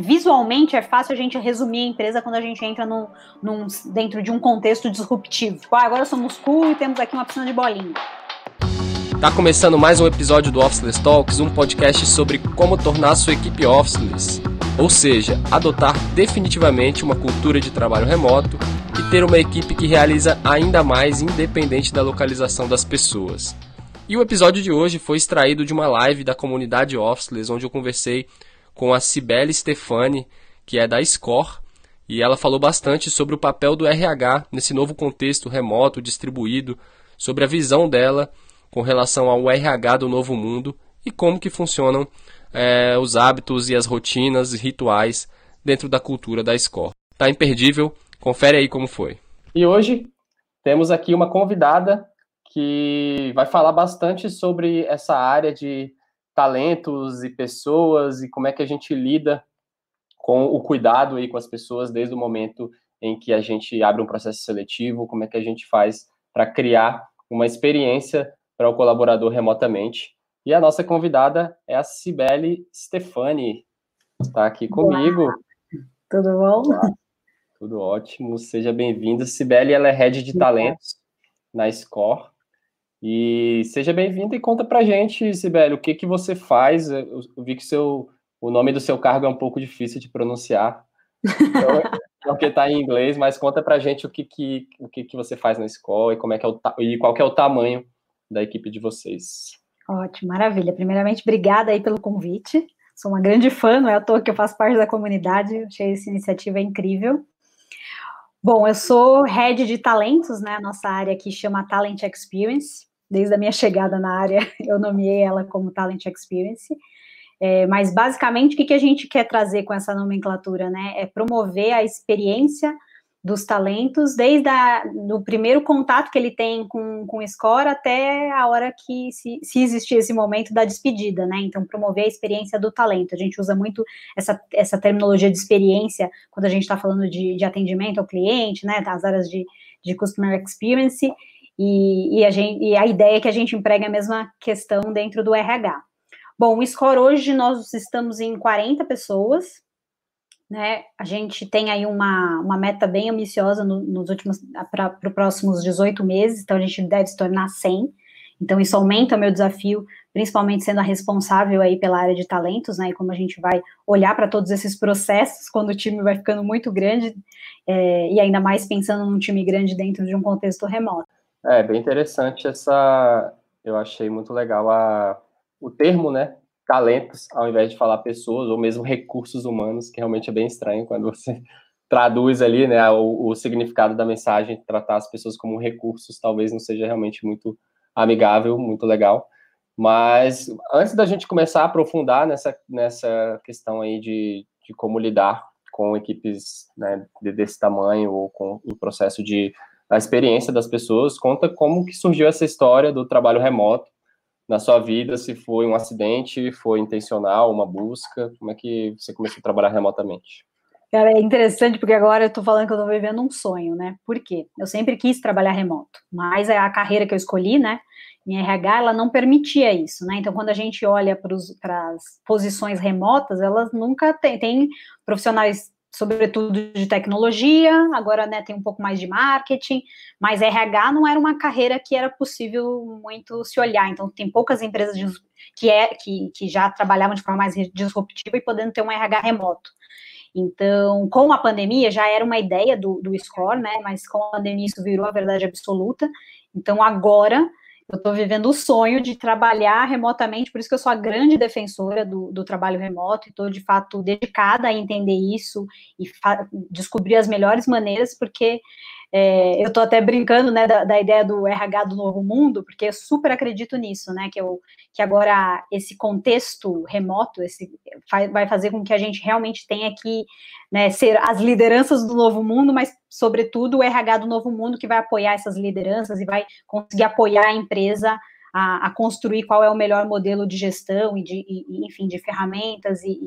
visualmente é fácil a gente resumir a empresa quando a gente entra no, num, dentro de um contexto disruptivo. Tipo, ah, agora somos cool e temos aqui uma piscina de bolinha. Tá começando mais um episódio do Officeless Talks, um podcast sobre como tornar sua equipe officeless, ou seja, adotar definitivamente uma cultura de trabalho remoto e ter uma equipe que realiza ainda mais independente da localização das pessoas. E o episódio de hoje foi extraído de uma live da comunidade Officeless, onde eu conversei com a Cibele Stefani, que é da Score, e ela falou bastante sobre o papel do RH nesse novo contexto remoto, distribuído, sobre a visão dela com relação ao RH do novo mundo e como que funcionam é, os hábitos e as rotinas e rituais dentro da cultura da Score. Tá imperdível, confere aí como foi. E hoje temos aqui uma convidada que vai falar bastante sobre essa área de talentos e pessoas e como é que a gente lida com o cuidado aí com as pessoas desde o momento em que a gente abre um processo seletivo, como é que a gente faz para criar uma experiência para o colaborador remotamente. E a nossa convidada é a Cibele Stefani, está aqui comigo. Olá. Tudo bom? Olá. Tudo ótimo, seja bem-vinda. Cibele, ela é Head de Talentos na Score. E seja bem-vinda e conta pra gente, Sibeli, o que que você faz. Eu, vi que seu, o nome do seu cargo é um pouco difícil de pronunciar, porque está em inglês, mas conta pra gente o que que, o que que você faz na escola e, como é que é o, e qual que é o tamanho da equipe de vocês. Ótimo, maravilha. Primeiramente, obrigada aí pelo convite. Sou uma grande fã, não é à toa que eu faço parte da comunidade, achei essa iniciativa incrível. Bom, eu sou head de talentos, né? Nossa área aqui chama Talent Experience desde a minha chegada na área, eu nomeei ela como Talent Experience. É, mas basicamente o que, que a gente quer trazer com essa nomenclatura, né? É promover a experiência dos talentos desde o primeiro contato que ele tem com, com o score até a hora que se, se existir esse momento da despedida, né? Então promover a experiência do talento. A gente usa muito essa, essa terminologia de experiência quando a gente está falando de, de atendimento ao cliente, né? As áreas de, de customer experience e, e, a gente, e a ideia é que a gente emprega a mesma questão dentro do RH. Bom, o score hoje nós estamos em 40 pessoas, né? A gente tem aí uma, uma meta bem ambiciosa no, nos últimos para os próximos 18 meses, então a gente deve se tornar 100. Então isso aumenta o meu desafio, principalmente sendo a responsável aí pela área de talentos, né? E como a gente vai olhar para todos esses processos quando o time vai ficando muito grande é, e ainda mais pensando num time grande dentro de um contexto remoto. É, bem interessante essa. Eu achei muito legal a, o termo, né? Talentos, ao invés de falar pessoas, ou mesmo recursos humanos, que realmente é bem estranho quando você traduz ali, né, o, o significado da mensagem, tratar as pessoas como recursos, talvez não seja realmente muito amigável, muito legal. Mas antes da gente começar a aprofundar nessa, nessa questão aí de, de como lidar com equipes né, desse tamanho ou com o processo de a experiência das pessoas, conta como que surgiu essa história do trabalho remoto na sua vida, se foi um acidente, foi intencional, uma busca, como é que você começou a trabalhar remotamente? Cara, é interessante porque agora eu tô falando que eu tô vivendo um sonho, né? Por quê? Eu sempre quis trabalhar remoto, mas a carreira que eu escolhi, né? Minha RH, ela não permitia isso, né? Então, quando a gente olha para as posições remotas, elas nunca têm tem profissionais sobretudo de tecnologia, agora né, tem um pouco mais de marketing, mas RH não era uma carreira que era possível muito se olhar, então tem poucas empresas de, que, é, que, que já trabalhavam de forma mais disruptiva e podendo ter um RH remoto. Então, com a pandemia, já era uma ideia do, do Score, né, mas com a pandemia isso virou a verdade absoluta, então agora eu estou vivendo o sonho de trabalhar remotamente, por isso que eu sou a grande defensora do, do trabalho remoto e estou, de fato, dedicada a entender isso e descobrir as melhores maneiras, porque é, eu estou até brincando né, da, da, ideia do RH do novo mundo, porque eu super acredito nisso, né? Que, eu, que agora esse contexto remoto esse, vai fazer com que a gente realmente tenha que né, ser as lideranças do novo mundo, mas, sobretudo, o RH do novo mundo que vai apoiar essas lideranças e vai conseguir apoiar a empresa a, a construir qual é o melhor modelo de gestão e de, e, enfim, de ferramentas e,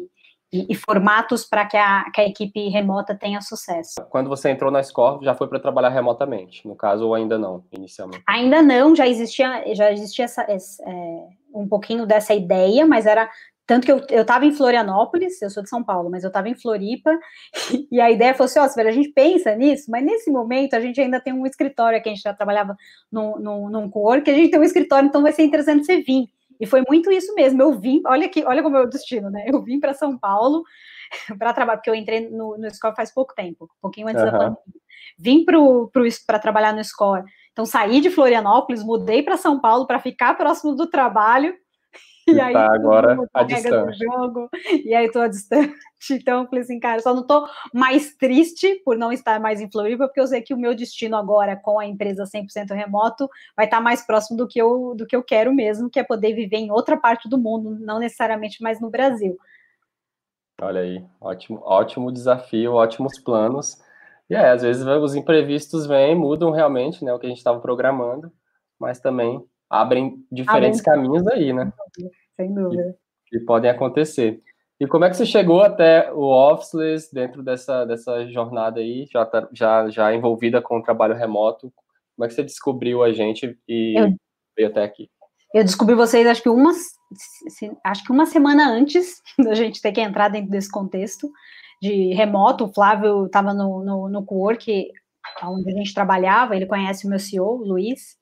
e, e formatos para que a, que a equipe remota tenha sucesso. Quando você entrou na Score, já foi para trabalhar remotamente, no caso, ou ainda não, inicialmente? Ainda não, já existia, já existia essa, essa, é, um pouquinho dessa ideia, mas era Tanto que eu, eu tava em Florianópolis, eu sou de São Paulo, mas eu estava em Floripa, e a ideia foi assim, ó, a gente pensa nisso, mas nesse momento a gente ainda tem um escritório aqui, a gente já trabalhava num, num, num cor, que a gente tem um escritório, então vai ser interessante você vir. E foi muito isso mesmo, eu vim, olha aqui, olha como é o destino, né? Eu vim para São Paulo para trabalhar, porque eu entrei no, no Score faz pouco tempo, um pouquinho antes uhum. da pandemia. Vim para trabalhar no Score. Então saí de Florianópolis, mudei para São Paulo para ficar próximo do trabalho e aí, tá agora a distância. Jogo, e aí tô distante. Então, eu falei assim, cara, só não tô mais triste por não estar mais em Floripa, porque eu sei que o meu destino agora com a empresa 100% remoto vai estar mais próximo do que eu do que eu quero mesmo, que é poder viver em outra parte do mundo, não necessariamente mais no Brasil. Olha aí, ótimo, ótimo desafio, ótimos planos. E é, às vezes os imprevistos vêm, mudam realmente, né, o que a gente estava programando, mas também abrem diferentes abrem. caminhos aí, né? Sem dúvida. Que, que, podem acontecer. E como é que você chegou até o Officeless dentro dessa, dessa jornada aí, já, tá, já, já envolvida com o trabalho remoto? Como é que você descobriu a gente e eu, veio até aqui? Eu descobri vocês, acho que uma, acho que uma semana antes da gente ter que entrar dentro desse contexto de remoto. O Flávio estava no, no, no co-work, onde a gente trabalhava, ele conhece o meu CEO, o Luiz,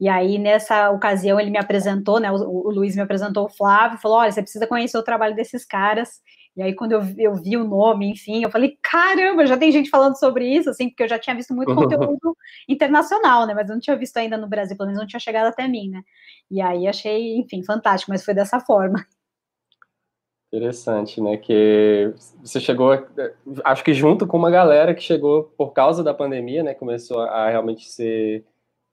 e aí, nessa ocasião, ele me apresentou, né? O, o Luiz me apresentou o Flávio, falou: olha, você precisa conhecer o trabalho desses caras. E aí, quando eu, eu vi o nome, enfim, eu falei: caramba, já tem gente falando sobre isso, assim, porque eu já tinha visto muito conteúdo internacional, né? Mas eu não tinha visto ainda no Brasil, pelo menos não tinha chegado até mim, né? E aí achei, enfim, fantástico, mas foi dessa forma. Interessante, né? Que você chegou, acho que junto com uma galera que chegou por causa da pandemia, né? Começou a realmente ser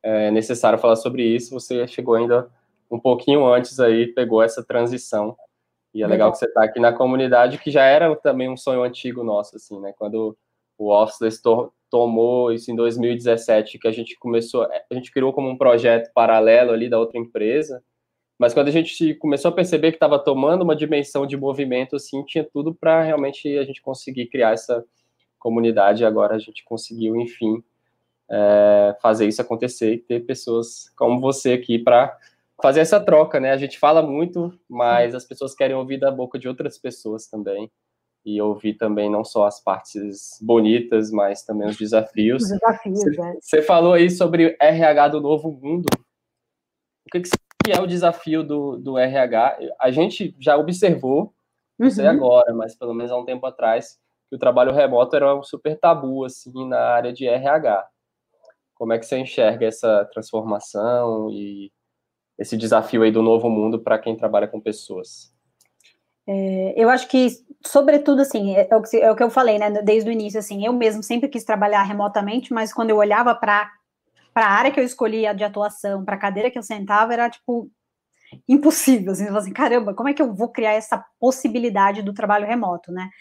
é necessário falar sobre isso, você chegou ainda um pouquinho antes aí, pegou essa transição. E é legal que você está aqui na comunidade, que já era também um sonho antigo nosso, assim, né? Quando o Officeless to tomou isso em 2017, que a gente começou, a gente criou como um projeto paralelo ali da outra empresa, mas quando a gente começou a perceber que estava tomando uma dimensão de movimento, assim, tinha tudo para realmente a gente conseguir criar essa comunidade, e agora a gente conseguiu, enfim, é, fazer isso acontecer e ter pessoas como você aqui para fazer essa troca, né? A gente fala muito, mas as pessoas querem ouvir da boca de outras pessoas também e ouvir também não só as partes bonitas, mas também os desafios. Os desafios, você, né? Você falou aí sobre RH do novo mundo. O que, que é o desafio do, do RH? A gente já observou, não sei uhum. agora, mas pelo menos há um tempo atrás, que o trabalho remoto era um super tabu assim na área de RH. Como é que você enxerga essa transformação e esse desafio aí do novo mundo para quem trabalha com pessoas? É, eu acho que, sobretudo, assim, é, é, o que, é o que eu falei, né, desde o início, assim, eu mesmo sempre quis trabalhar remotamente, mas quando eu olhava para a área que eu escolhia de atuação, para a cadeira que eu sentava, era, tipo, impossível, assim, assim, caramba, como é que eu vou criar essa possibilidade do trabalho remoto, né?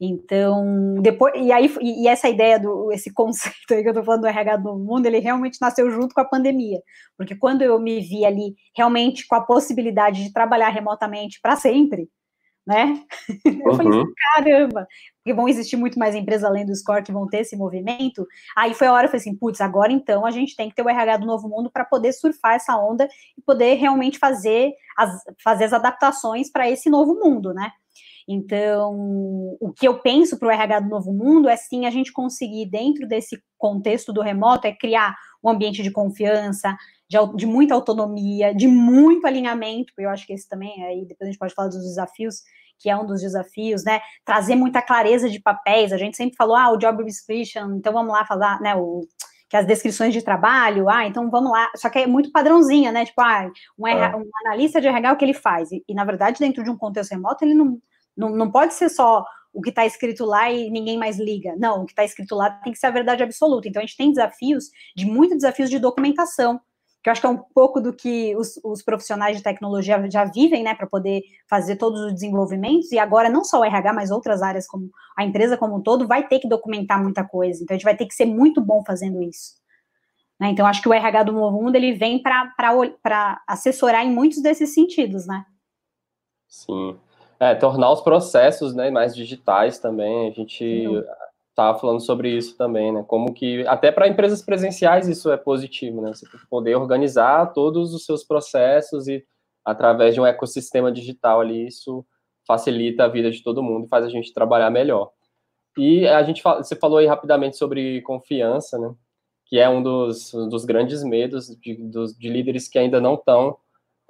Então, depois, e aí, e essa ideia do, esse conceito aí que eu tô falando do RH do mundo, ele realmente nasceu junto com a pandemia, porque quando eu me vi ali realmente com a possibilidade de trabalhar remotamente para sempre, né? Eu uhum. falei assim, caramba, porque vão existir muito mais empresas além do Score que vão ter esse movimento. Aí foi a hora, eu falei assim, putz, agora então a gente tem que ter o RH do novo mundo para poder surfar essa onda e poder realmente fazer as, fazer as adaptações para esse novo mundo, né? Então, o que eu penso para o RH do Novo Mundo é sim a gente conseguir, dentro desse contexto do remoto, é criar um ambiente de confiança, de, de muita autonomia, de muito alinhamento, porque eu acho que esse também, aí depois a gente pode falar dos desafios, que é um dos desafios, né? Trazer muita clareza de papéis. A gente sempre falou, ah, o job description, então vamos lá falar, né? O, que as descrições de trabalho, ah, então vamos lá, só que é muito padrãozinha, né? Tipo, ah, um, RH, um analista de RH, o que ele faz? E, e, na verdade, dentro de um contexto remoto, ele não, não, não pode ser só o que está escrito lá e ninguém mais liga. Não, o que está escrito lá tem que ser a verdade absoluta. Então, a gente tem desafios, de muitos desafios de documentação, que eu acho que é um pouco do que os, os profissionais de tecnologia já vivem, né, para poder fazer todos os desenvolvimentos, e agora não só o RH, mas outras áreas, como a empresa como um todo, vai ter que documentar muita coisa. Então, a gente vai ter que ser muito bom fazendo isso. Né? Então, acho que o RH do Novo Mundo, ele vem para assessorar em muitos desses sentidos, né? Sim. É, tornar os processos né, mais digitais também. A gente estava falando sobre isso também, né? Como que, até para empresas presenciais, isso é positivo, né? Você poder organizar todos os seus processos e, através de um ecossistema digital ali, isso facilita a vida de todo mundo e faz a gente trabalhar melhor. E a gente você falou aí rapidamente sobre confiança, né? Que é um dos, dos grandes medos de, dos, de líderes que ainda não estão.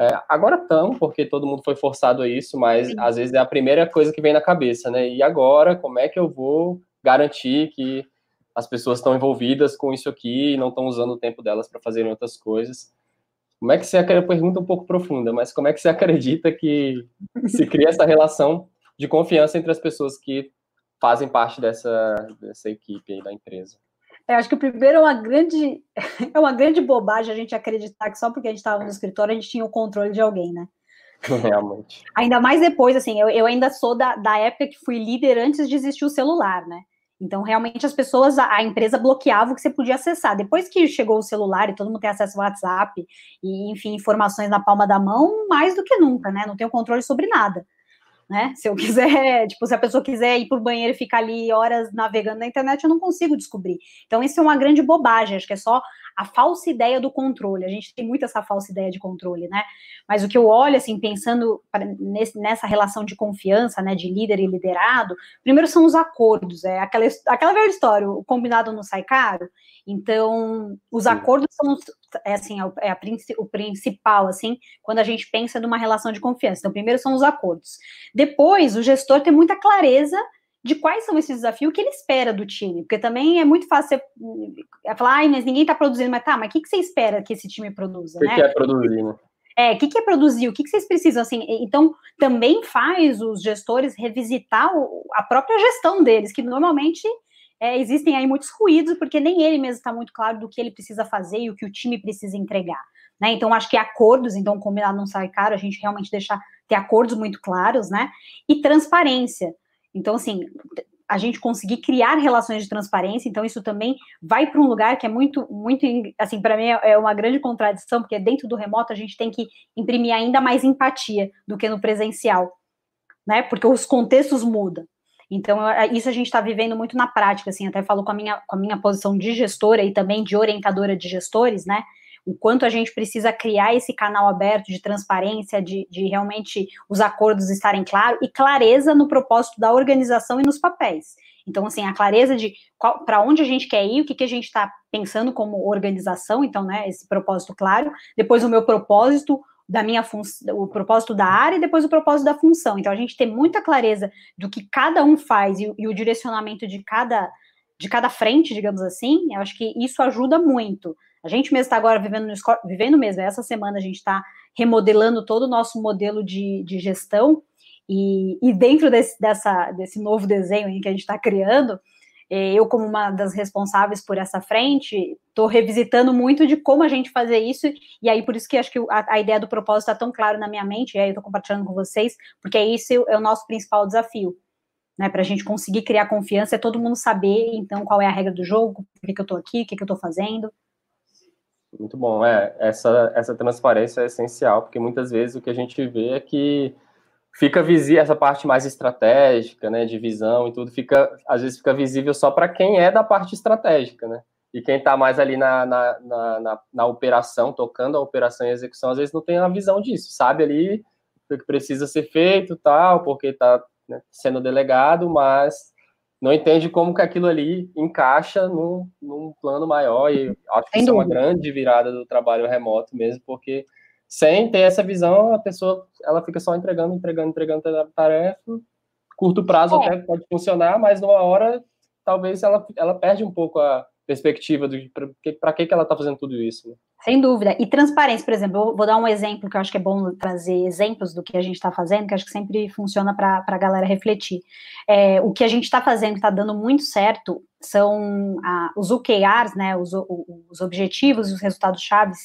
É, agora estão, porque todo mundo foi forçado a isso, mas Sim. às vezes é a primeira coisa que vem na cabeça, né? E agora, como é que eu vou garantir que as pessoas estão envolvidas com isso aqui e não estão usando o tempo delas para fazerem outras coisas? Como é que você acredita, pergunta um pouco profunda, mas como é que você acredita que se cria essa relação de confiança entre as pessoas que fazem parte dessa, dessa equipe aí da empresa? Eu acho que o primeiro é uma grande é uma grande bobagem a gente acreditar que só porque a gente estava no escritório a gente tinha o controle de alguém, né? Realmente. Ainda mais depois, assim, eu, eu ainda sou da, da época que fui líder antes de existir o celular, né? Então, realmente, as pessoas, a, a, empresa bloqueava o que você podia acessar. Depois que chegou o celular e todo mundo tem acesso ao WhatsApp e, enfim, informações na palma da mão, mais do que nunca, né? Não tenho controle sobre nada. Né? Se eu quiser, tipo, se a pessoa quiser ir para o banheiro e ficar ali horas navegando na internet, eu não consigo descobrir. Então, isso é uma grande bobagem, acho que é só a falsa ideia do controle. A gente tem muito essa falsa ideia de controle, né? Mas o que eu olho, assim, pensando nesse, nessa relação de confiança, né, de líder e liderado, primeiro são os acordos, é aquela, aquela velha história, o combinado não sai caro. Então, os acordos são, é assim, é a, o principal, assim, quando a gente pensa numa relação de confiança. Então, primeiro são os acordos. Depois, o gestor tem muita clareza de quais são esses desafios, que ele espera do time, porque também é muito fácil você falar, ai, mas ninguém está produzindo, mas tá, mas o que, que você espera que esse time produza, o que né? que é produzir, né? É, o que, que é produzir, o que, que vocês precisam, assim, então, também faz os gestores revisitar o, a própria gestão deles, que normalmente é, existem aí muitos ruídos, porque nem ele mesmo está muito claro do que ele precisa fazer e o que o time precisa entregar, né, então acho que acordos, então combinado não sai caro, a gente realmente deixar, ter acordos muito claros, né, e transparência, então, assim, a gente conseguir criar relações de transparência, então isso também vai para um lugar que é muito, muito, assim, para mim é uma grande contradição, porque dentro do remoto a gente tem que imprimir ainda mais empatia do que no presencial, né? Porque os contextos mudam. Então, isso a gente está vivendo muito na prática, assim, até falo com a minha, com a minha posição de gestora e também de orientadora de gestores, né? O quanto a gente precisa criar esse canal aberto de transparência, de, de realmente os acordos estarem claros e clareza no propósito da organização e nos papéis. Então, assim, a clareza de para onde a gente quer ir, o que, que a gente está pensando como organização, então, né, esse propósito claro, depois o meu propósito, da minha função, o propósito da área e depois o propósito da função. Então, a gente tem muita clareza do que cada um faz e, e o direcionamento de cada, de cada frente, digamos assim, eu acho que isso ajuda muito. A gente mesmo está agora vivendo, no, vivendo mesmo, essa semana a gente está remodelando todo o nosso modelo de, de gestão, e, e dentro desse, dessa, desse novo desenho que a gente está criando, é, eu, como uma das responsáveis por essa frente, estou revisitando muito de como a gente fazer isso, e aí por isso que acho que a, a ideia do propósito está tão claro na minha mente, e aí eu estou compartilhando com vocês, porque é isso é o nosso principal desafio. Né, para a gente conseguir criar confiança, é todo mundo saber, então, qual é a regra do jogo, por que, que eu estou aqui, o que, que eu estou fazendo. Muito bom. É, essa, essa transparência é essencial, porque muitas vezes o que a gente vê é que fica visível essa parte mais estratégica, né, de visão e tudo, fica às vezes fica visível só para quem é da parte estratégica, né? E quem está mais ali na, na, na, na, na operação, tocando a operação e execução, às vezes não tem a visão disso, sabe ali o que precisa ser feito, tal, porque está né, sendo delegado, mas não entende como que aquilo ali encaixa num, num plano maior, e acho que isso é uma grande virada do trabalho remoto mesmo, porque sem ter essa visão, a pessoa ela fica só entregando, entregando, entregando a tarefa, curto prazo é. até pode funcionar, mas numa hora, talvez ela, ela perde um pouco a perspectiva do para que, que ela está fazendo tudo isso. Né? Sem dúvida. E transparência, por exemplo, vou dar um exemplo que eu acho que é bom trazer exemplos do que a gente está fazendo, que acho que sempre funciona para a galera refletir. É, o que a gente está fazendo que está dando muito certo são ah, os OKRs, né, os, os objetivos e os resultados chaves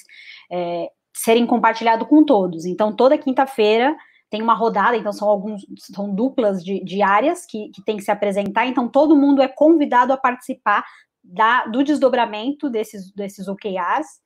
é, serem compartilhados com todos. Então, toda quinta-feira tem uma rodada, então são alguns, são duplas de, de áreas que, que tem que se apresentar, então todo mundo é convidado a participar da, do desdobramento desses, desses OKRs,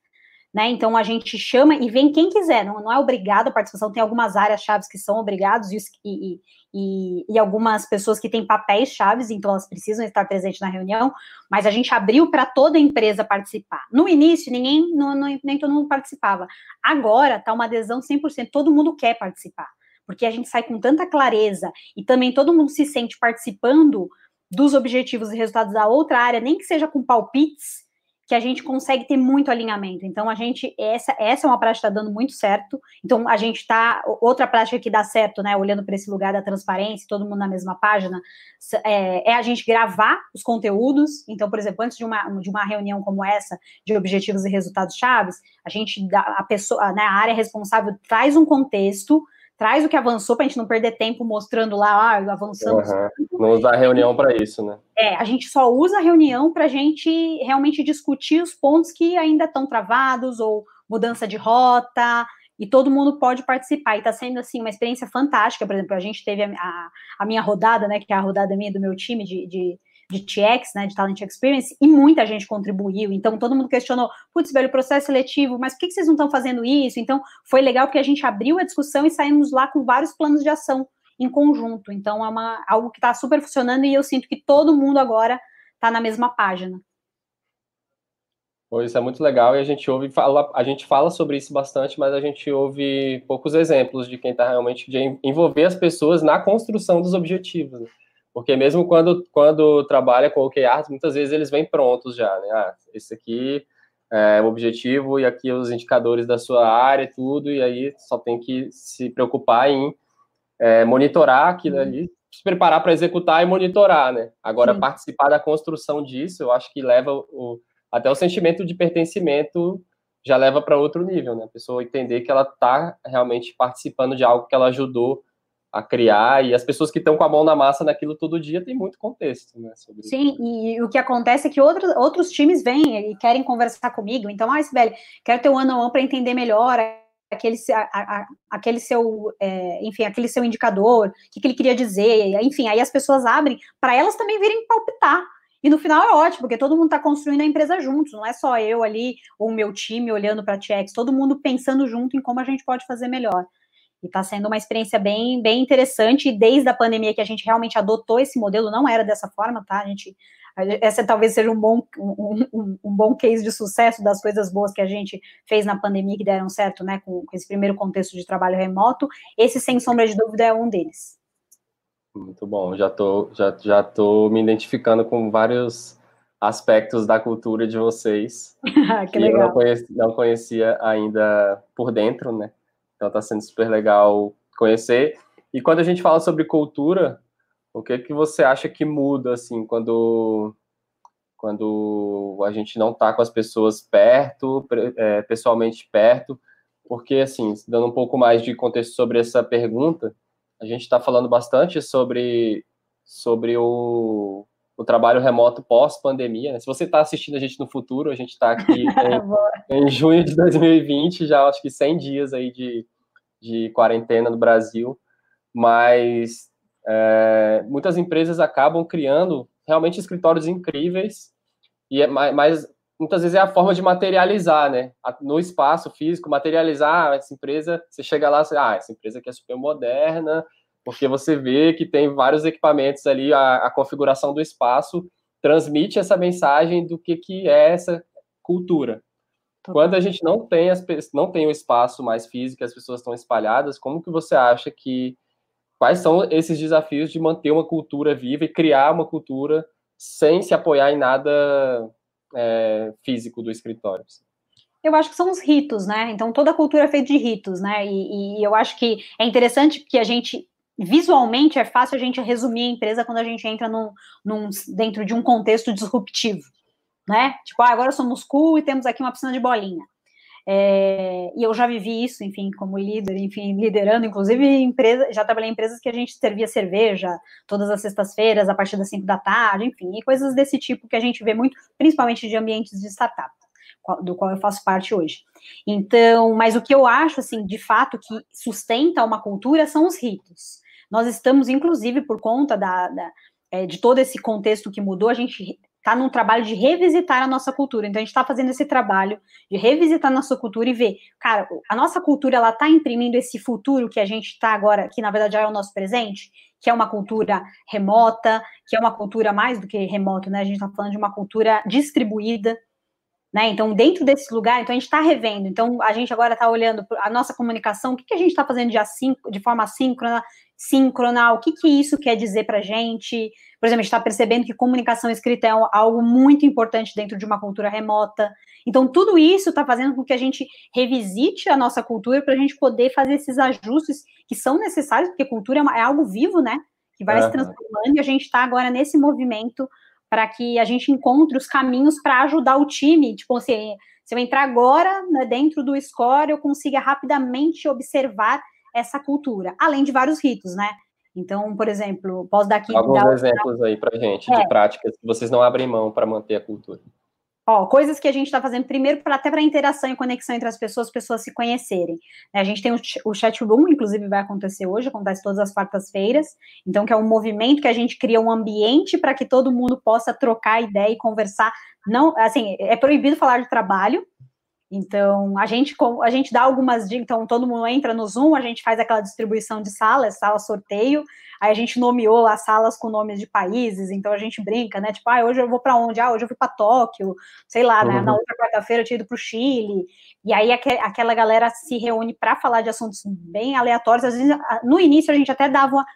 né? Então a gente chama e vem quem quiser, não, não é obrigado a participação, tem algumas áreas chaves que são obrigados e, e, e, e, algumas pessoas que têm papéis chaves, então elas precisam estar presentes na reunião, mas a gente abriu para toda a empresa participar. No início, ninguém, não, não, nem todo mundo participava. Agora está uma adesão 100%, todo mundo quer participar porque a gente sai com tanta clareza e também todo mundo se sente participando dos objetivos e resultados da outra área, nem que seja com palpites, que a gente consegue ter muito alinhamento. Então, a gente, essa, essa é uma prática que está dando muito certo. Então, a gente está, outra prática que dá certo, né, olhando para esse lugar da transparência, todo mundo na mesma página, é, é, a gente gravar os conteúdos. Então, por exemplo, antes de uma, de uma reunião como essa, de objetivos e resultados chaves, a gente, dá, a pessoa, né, a área responsável traz um contexto, traz o que avançou para a gente não perder tempo mostrando lá, ah, avançamos. Uhum. Não usar a reunião para isso, né? É, a gente só usa a reunião para a gente realmente discutir os pontos que ainda estão travados ou mudança de rota, e todo mundo pode participar. E está sendo, assim, uma experiência fantástica. Por exemplo, a gente teve a, a, a, minha rodada, né, que é a rodada minha do meu time de, de de TX, né, de Talent Experience, e muita gente contribuiu. Então, todo mundo questionou, putz, velho, processo seletivo, mas por que, que vocês não estão fazendo isso? Então, foi legal porque a gente abriu a discussão e saímos lá com vários planos de ação em conjunto. Então, é uma, algo que está super funcionando e eu sinto que todo mundo agora está na mesma página. Isso é muito legal e a gente ouve fala, a gente fala sobre isso bastante, mas a gente ouve poucos exemplos de quem está realmente de envolver as pessoas na construção dos objetivos. Né? Porque mesmo quando, quando trabalha com OKRs, muitas vezes eles vêm prontos já, né? Ah, esse aqui é o objetivo e aqui os indicadores da sua área e tudo, e aí só tem que se preocupar em é, monitorar aquilo uhum. ali, se preparar para executar e monitorar, né? Agora, Sim. participar da construção disso, eu acho que leva o, até o sentimento de pertencimento já leva para outro nível, né? A pessoa entender que ela está realmente participando de algo que ela ajudou a criar, e as pessoas que estão com a mão na massa naquilo todo dia tem muito contexto, né? Sim, isso. e o que acontece é que outros, outros times vêm e querem conversar comigo, então, ah, Sibeli, quero ter um ano on para entender melhor aquele, a, a, aquele seu, é, enfim, aquele seu indicador, o que, que ele queria dizer, enfim, aí as pessoas abrem para elas também virem palpitar. E no final é ótimo, porque todo mundo está construindo a empresa juntos, não é só eu ali ou o meu time olhando para a TX, todo mundo pensando junto em como a gente pode fazer melhor. E está sendo uma experiência bem, bem interessante. Desde a pandemia que a gente realmente adotou esse modelo, não era dessa forma, tá? A gente, essa talvez seja um bom, um, um, um, bom case de sucesso das coisas boas que a gente fez na pandemia que deram certo, né? Com, com esse primeiro contexto de trabalho remoto. Esse, sem sombra de dúvida, é um deles. Muito bom. Já tô, já, já tô me identificando com vários aspectos da cultura de vocês que, que legal. eu não conhecia, não conhecia ainda por dentro, né? Então está sendo super legal conhecer. E quando a gente fala sobre cultura, o que que você acha que muda assim quando quando a gente não está com as pessoas perto, é, pessoalmente perto? Porque assim, dando um pouco mais de contexto sobre essa pergunta, a gente está falando bastante sobre sobre o, o trabalho remoto pós-pandemia. Né? Se você está assistindo a gente no futuro, a gente está aqui em, em, junho de 2020, já acho que 100 dias aí de, de quarentena no Brasil, mas é, muitas empresas acabam criando realmente escritórios incríveis e é mais muitas vezes é a forma de materializar, né? No espaço físico, materializar essa empresa, você chega lá, você, ah, essa empresa aqui é super moderna, porque você vê que tem vários equipamentos ali, a, a configuração do espaço transmite essa mensagem do que, que é essa cultura. Quando a gente não tem, as, não tem o espaço mais físico, as pessoas estão espalhadas, como que você acha que quais são esses desafios de manter uma cultura viva e criar uma cultura sem se apoiar em nada é, físico do escritório? Eu acho que são os ritos, né? Então toda a cultura é feita de ritos, né? E, e eu acho que é interessante que a gente visualmente é fácil a gente resumir a empresa quando a gente entra num, num, dentro de um contexto disruptivo né? Tipo, ah, agora somos cool e temos aqui uma piscina de bolinha. É, e eu já vivi isso, enfim, como líder, enfim, liderando, inclusive empresa, já trabalhei em empresas que a gente servia cerveja todas as sextas-feiras, a partir das 5 da tarde, enfim, e coisas desse tipo que a gente vê muito, principalmente de ambientes de startup, do qual eu faço parte hoje. Então, mas o que eu acho, assim, de fato, que sustenta uma cultura são os ritos. Nós estamos, inclusive, por conta da, da é, de todo esse contexto que mudou, a gente está num trabalho de revisitar a nossa cultura. Então, a gente está fazendo esse trabalho de revisitar a nossa cultura e ver, cara, a nossa cultura, ela está imprimindo esse futuro que a gente está agora, que na verdade é o nosso presente, que é uma cultura remota, que é uma cultura mais do que remota, né? A gente está falando de uma cultura distribuída. Né? Então, dentro desse lugar, então a gente está revendo. Então, a gente agora está olhando a nossa comunicação, o que, que a gente está fazendo de, de forma síncrona, síncrona, o que, que isso quer dizer para a gente. Por exemplo, a gente está percebendo que comunicação escrita é algo muito importante dentro de uma cultura remota. Então, tudo isso está fazendo com que a gente revisite a nossa cultura para a gente poder fazer esses ajustes que são necessários, porque cultura é, uma, é algo vivo, né? Que vai uhum. se transformando e a gente está agora nesse movimento para que a gente encontre os caminhos para ajudar o time. Tipo assim, se eu entrar agora né, dentro do score, eu consiga rapidamente observar essa cultura, além de vários ritos, né? Então, por exemplo, posso dar aqui. Alguns dar exemplos aí para gente é. de práticas que vocês não abrem mão para manter a cultura. Ó, coisas que a gente está fazendo primeiro para até para interação e conexão entre as pessoas, as pessoas se conhecerem. Né? A gente tem o, o chat room, inclusive vai acontecer hoje, acontece todas as quartas-feiras. Então, que é um movimento que a gente cria um ambiente para que todo mundo possa trocar ideia e conversar. Não, assim, é proibido falar de trabalho, então, a gente, a gente dá algumas dicas, então todo mundo entra no Zoom, a gente faz aquela distribuição de salas, sala sorteio, aí a gente nomeou as salas com nomes de países, então a gente brinca, né? Tipo, ah, hoje eu vou para onde? Ah, hoje eu fui para Tóquio, sei lá, né? Na uhum. outra quarta-feira eu tinha ido para o Chile, e aí aquela galera se reúne para falar de assuntos bem aleatórios, às vezes, no início a gente até dava uma,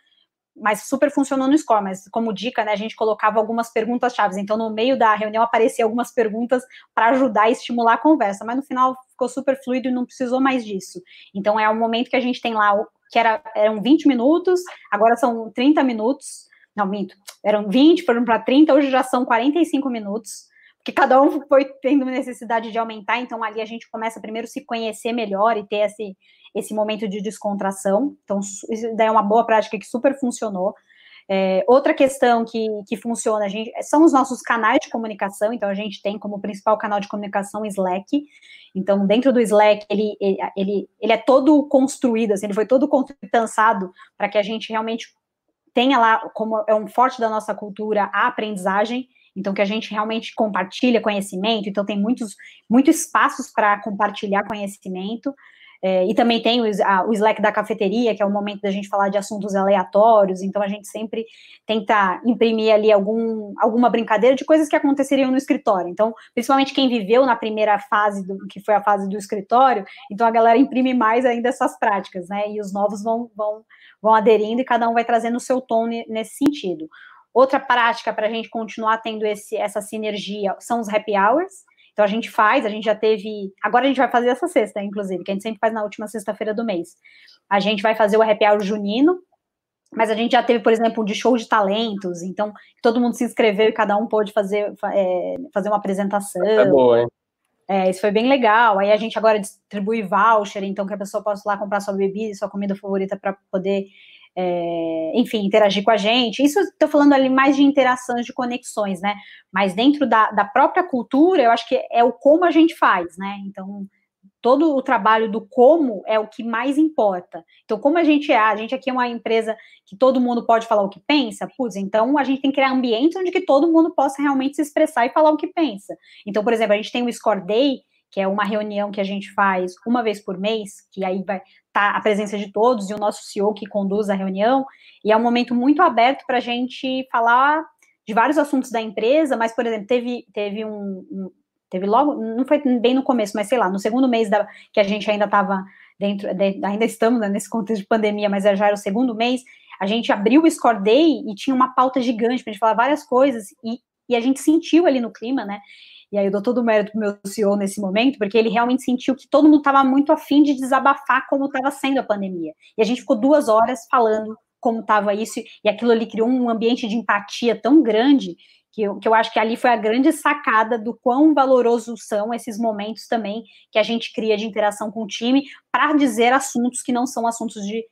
mas super funcionou no score, mas como dica, né, a gente colocava algumas perguntas chaves. Então, no meio da reunião aparecia algumas perguntas para ajudar e estimular a conversa, mas no final ficou super fluido e não precisou mais disso. Então, é o momento que a gente tem lá, que era, eram 20 minutos, agora são 30 minutos. Não, minto, eram 20, foram para 30, hoje já são 45 minutos que cada um foi tendo necessidade de aumentar, então ali a gente começa primeiro se conhecer melhor e ter esse, esse momento de descontração. Então, isso daí é uma boa prática que super funcionou. É, outra questão que, que funciona, gente, são os nossos canais de comunicação, então a gente tem como principal canal de comunicação o Slack. Então, dentro do Slack, ele, ele, ele é todo construído, assim, ele foi todo pensado para que a gente realmente tenha lá, como é um forte da nossa cultura, a aprendizagem. Então, que a gente realmente compartilha conhecimento, então tem muitos, muitos espaços para compartilhar conhecimento. É, e também tem o, a, o, Slack da cafeteria, que é o momento da gente falar de assuntos aleatórios, então a gente sempre tenta imprimir ali algum, alguma brincadeira de coisas que aconteceriam no escritório. Então, principalmente quem viveu na primeira fase, do, que foi a fase do escritório, então a galera imprime mais ainda essas práticas, né? E os novos vão, vão, vão aderindo e cada um vai trazendo o seu tom nesse sentido. Outra prática para a gente continuar tendo esse, essa sinergia são os happy hours. Então a gente faz, a gente já teve. Agora a gente vai fazer essa sexta, inclusive, que a gente sempre faz na última sexta-feira do mês. A gente vai fazer o happy hour junino, mas a gente já teve, por exemplo, um de show de talentos, então todo mundo se inscreveu e cada um pôde fazer, é, fazer uma apresentação. É boa, hein? É, isso foi bem legal. Aí a gente agora distribui voucher, então que a pessoa possa lá comprar sua bebida e sua comida favorita para poder é, enfim, interagir com a gente. Isso estou falando ali mais de interações, de conexões, né? Mas dentro da, da própria cultura, eu acho que é o como a gente faz, né? Então, todo o trabalho do como é o que mais importa. Então, como a gente é, a gente aqui é uma empresa que todo mundo pode falar o que pensa, putz, então a gente tem que criar ambientes onde que todo mundo possa realmente se expressar e falar o que pensa. Então, por exemplo, a gente tem o Score Day, que é uma reunião que a gente faz uma vez por mês, que aí vai tá a presença de todos e o nosso CEO que conduz a reunião, e é um momento muito aberto para a gente falar de vários assuntos da empresa, mas, por exemplo, teve, teve um, um, teve logo, não foi bem no começo, mas sei lá, no segundo mês da, que a gente ainda estava dentro, de, ainda estamos né, nesse contexto de pandemia, mas já era o segundo mês, a gente abriu o Score Day e tinha uma pauta gigante para a gente falar várias coisas, e, e a gente sentiu ali no clima, né? E aí eu dou todo o mérito pro meu CEO nesse momento, porque ele realmente sentiu que todo mundo estava muito afim de desabafar como estava sendo a pandemia. E a gente ficou duas horas falando como estava isso, e aquilo ali criou um ambiente de empatia tão grande que eu, que eu acho que ali foi a grande sacada do quão valorosos são esses momentos também que a gente cria de interação com o time para dizer assuntos que não são assuntos de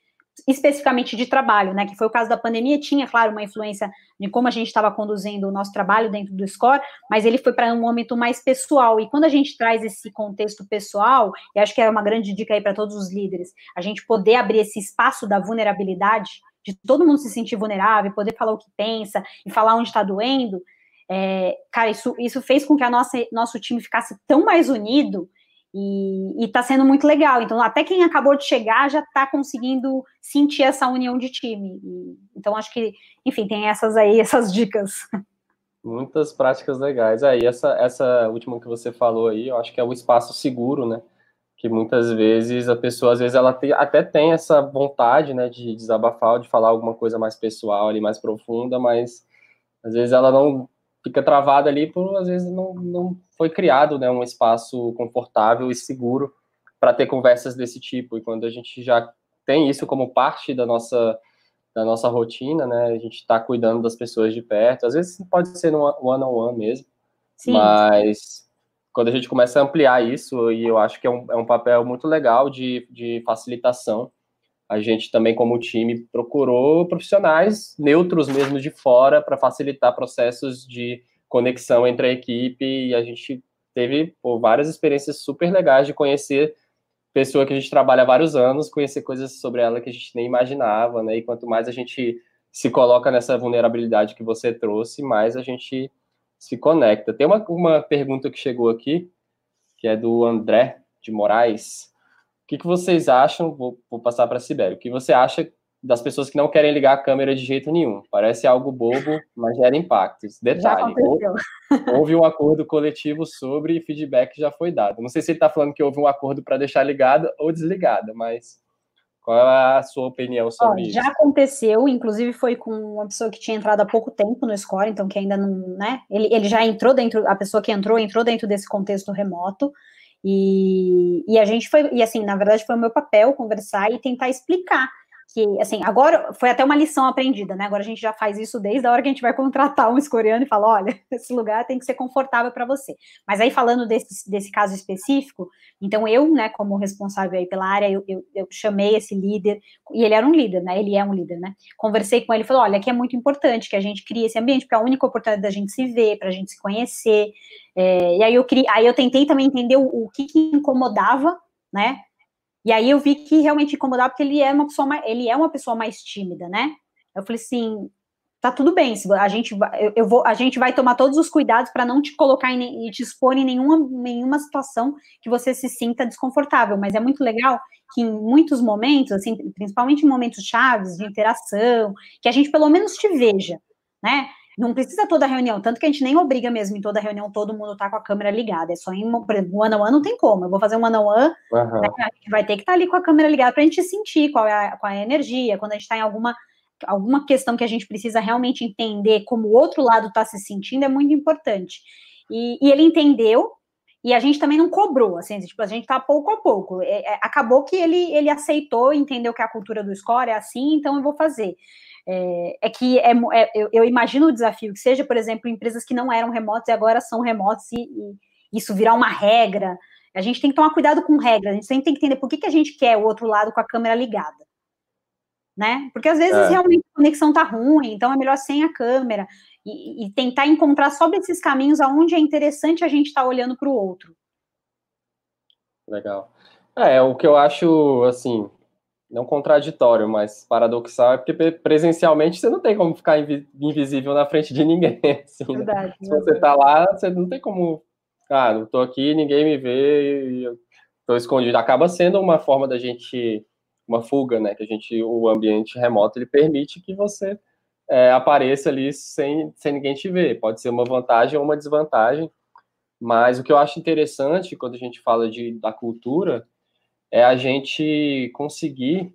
especificamente de trabalho, né? Que foi o caso da pandemia, tinha, claro, uma influência em como a gente estava conduzindo o nosso trabalho dentro do Score, mas ele foi para um momento mais pessoal. E quando a gente traz esse contexto pessoal, e acho que é uma grande dica aí para todos os líderes, a gente poder abrir esse espaço da vulnerabilidade, de todo mundo se sentir vulnerável, poder falar o que pensa e falar onde está doendo. É, cara, isso, isso fez com que a nossa, nosso time ficasse tão mais unido e, está sendo muito legal. Então, até quem acabou de chegar já está conseguindo sentir essa união de time. Então, acho que, enfim, tem essas aí, essas dicas. Muitas práticas legais. Aí, essa, essa última que você falou aí, eu acho que é o espaço seguro, né? Que muitas vezes a pessoa, às vezes, ela tem, até tem essa vontade, né, de desabafar, de falar alguma coisa mais pessoal ali, mais profunda, mas às vezes ela não fica travada ali por, às vezes, não, não foi criado, né, um espaço confortável e seguro para ter conversas desse tipo. E quando a gente já tem isso como parte da nossa da nossa rotina, né? A gente está cuidando das pessoas de perto. Às vezes pode ser no one on one mesmo, Sim. mas quando a gente começa a ampliar isso, e eu acho que é um, é um papel muito legal de, de facilitação. A gente também, como time, procurou profissionais neutros mesmo de fora para facilitar processos de conexão entre a equipe e a gente teve pô, várias experiências super legais de conhecer pessoa que a gente trabalha há vários anos, conhecer coisas sobre ela que a gente nem imaginava, né? E quanto mais a gente se coloca nessa vulnerabilidade que você trouxe, mais a gente se conecta. Tem uma, uma pergunta que chegou aqui, que é do André de Moraes. O que, que vocês acham? Vou, vou passar para a Sibério. O que você acha das pessoas que não querem ligar a câmera de jeito nenhum. Parece algo bobo, mas gera impactos. Detalhe, houve um acordo coletivo sobre feedback já foi dado. Não sei se ele está falando que houve um acordo para deixar ligada ou desligada, mas qual é a sua opinião sobre Ó, isso? Já aconteceu, inclusive foi com uma pessoa que tinha entrado há pouco tempo no Score, então que ainda não, né? Ele, ele já entrou dentro, a pessoa que entrou, entrou dentro desse contexto remoto. E, e a gente foi, e assim, na verdade foi o meu papel conversar e tentar explicar que, assim, agora foi até uma lição aprendida, né? Agora a gente já faz isso desde a hora que a gente vai contratar um escoriano e fala, olha, esse lugar tem que ser confortável para você. Mas aí, falando desse, desse caso específico, então eu, né, como responsável aí pela área, eu, eu, eu, chamei esse líder, e ele era um líder, né? Ele é um líder, né? Conversei com ele e falei, olha, aqui é muito importante que a gente crie esse ambiente, porque é a única oportunidade da gente se ver, para a gente se conhecer. É, e aí eu, aí eu tentei também entender o, o que, que incomodava, né? E aí eu vi que realmente incomodava porque ele é uma pessoa mais, ele é uma pessoa mais tímida, né? Eu falei assim, tá tudo bem, a gente eu, eu vou, a gente vai tomar todos os cuidados para não te colocar e te expor em nenhuma, nenhuma situação que você se sinta desconfortável, mas é muito legal que em muitos momentos, assim, principalmente em momentos chaves de interação, que a gente pelo menos te veja, né? Não precisa toda reunião, tanto que a gente nem obriga mesmo em toda reunião todo mundo tá com a câmera ligada. É só em, exemplo, one on one não tem como. Eu vou fazer um uhum. né, a gente vai ter que estar tá ali com a câmera ligada para a gente sentir qual é a, qual é a energia, quando a gente está em alguma alguma questão que a gente precisa realmente entender como o outro lado está se sentindo é muito importante. E, e, ele entendeu, e a gente também não cobrou, assim, tipo, a gente tá pouco a pouco. É, é, acabou que ele, ele aceitou, entendeu que a cultura do score é assim, então eu vou fazer. É, é que é, é, eu, eu, imagino o desafio que seja, por exemplo, empresas que não eram remotas e agora são remotas e, e, isso virar uma regra. A gente tem que tomar cuidado com regras, a gente sempre tem que entender por que, que a gente quer o outro lado com a câmera ligada. Né? Porque às vezes é. realmente a conexão tá ruim, então é melhor sem a câmera e, e tentar encontrar sobre esses caminhos aonde é interessante a gente estar tá olhando para o outro. Legal. É, o que eu acho, assim, não contraditório, mas paradoxal, é porque presencialmente você não tem como ficar invisível na frente de ninguém. Assim, né? verdade, né? Se você tá lá, você não tem como. Ah, não tô aqui, ninguém me vê e eu tô escondido. Acaba sendo uma forma da gente, uma fuga, né? Que a gente, o ambiente remoto, ele permite que você é, apareça ali sem, sem ninguém te ver. Pode ser uma vantagem ou uma desvantagem. Mas o que eu acho interessante quando a gente fala de, da cultura é a gente conseguir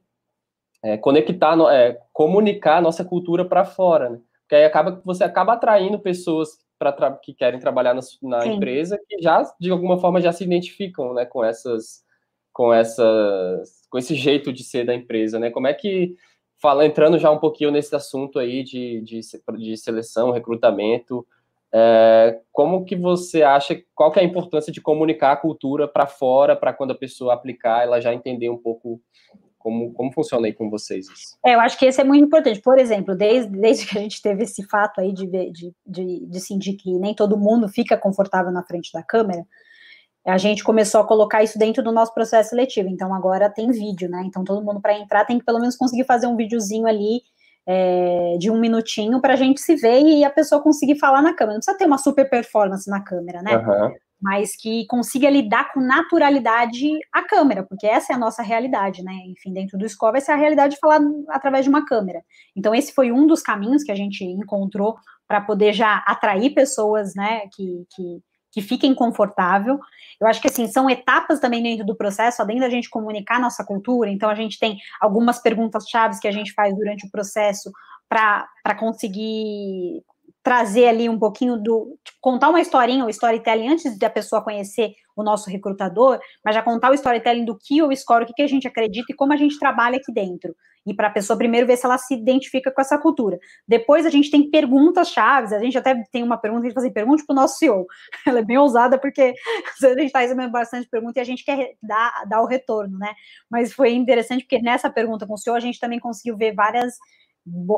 é, conectar, é, comunicar a nossa cultura para fora, né? Porque aí acaba que você acaba atraindo pessoas para que querem trabalhar na, na empresa que já de alguma forma já se identificam, né, com essas com essas com esse jeito de ser da empresa, né? Como é que fala entrando já um pouquinho nesse assunto aí de, de, de seleção, recrutamento, é, como que você acha, qual que é a importância de comunicar a cultura para fora, para quando a pessoa aplicar, ela já entender um pouco como, como funciona aí com vocês isso? É, eu acho que esse é muito importante. Por exemplo, desde, desde que a gente teve esse fato aí de, de, de, de sentir que nem todo mundo fica confortável na frente da câmera, a gente começou a colocar isso dentro do nosso processo seletivo. Então agora tem vídeo, né? Então todo mundo para entrar tem que pelo menos conseguir fazer um videozinho ali é, de um minutinho para a gente se ver e a pessoa conseguir falar na câmera. Não precisa ter uma super performance na câmera, né? Uhum. Mas que consiga lidar com naturalidade a câmera, porque essa é a nossa realidade, né? Enfim, dentro do Score vai ser a realidade de falar através de uma câmera. Então, esse foi um dos caminhos que a gente encontrou para poder já atrair pessoas, né, que, que, que fiquem confortável. Eu acho que assim, são etapas também dentro do processo, além da gente comunicar nossa cultura, então a gente tem algumas perguntas chaves que a gente faz durante o processo para conseguir trazer ali um pouquinho do. Tipo, contar uma historinha, o storytelling, antes da pessoa conhecer o nosso recrutador, mas já contar o storytelling do que eu escolho, o que, que a gente acredita e como a gente trabalha aqui dentro. E para a pessoa primeiro ver se ela se identifica com essa cultura. Depois a gente tem perguntas chaves, a gente até tem uma pergunta a gente faz assim, pergunte para o nosso CEO. Ela é bem ousada, porque a gente está recebendo bastante pergunta e a gente quer dar, dar o retorno, né? Mas foi interessante porque nessa pergunta com o CEO a gente também conseguiu ver várias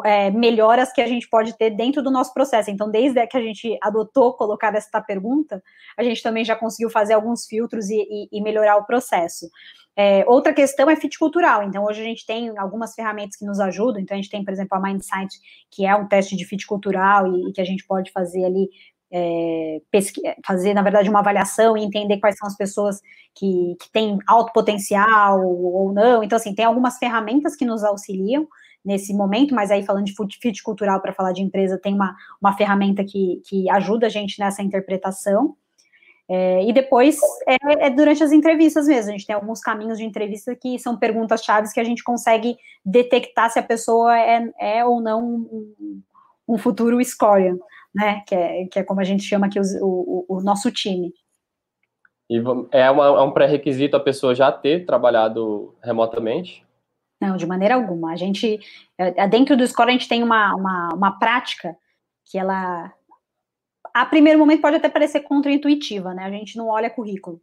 é, melhoras que a gente pode ter dentro do nosso processo. Então, desde que a gente adotou colocar esta pergunta, a gente também já conseguiu fazer alguns filtros e, e, e melhorar o processo. É, outra questão é fit cultural. Então, hoje a gente tem algumas ferramentas que nos ajudam. Então, a gente tem, por exemplo, a Mindsight, que é um teste de fit cultural e, e que a gente pode fazer ali, é, fazer, na verdade, uma avaliação e entender quais são as pessoas que, que têm alto potencial ou não. Então, assim, tem algumas ferramentas que nos auxiliam nesse momento, mas aí falando de fit cultural para falar de empresa, tem uma, uma ferramenta que, que ajuda a gente nessa interpretação. É, e depois é, é, durante as entrevistas mesmo. A gente tem alguns caminhos de entrevista que são perguntas chaves que a gente consegue detectar se a pessoa é, é ou não um, um futuro Scorian, né? Que é, que é como a gente chama aqui o, o, o nosso time. E é, uma, é um pré-requisito a pessoa já ter trabalhado remotamente? Não, de maneira alguma. A gente, é, é, dentro do Score, a gente tem uma, uma, uma prática que ela, a primeiro momento, pode até parecer contraintuitiva, né? A gente não olha currículo,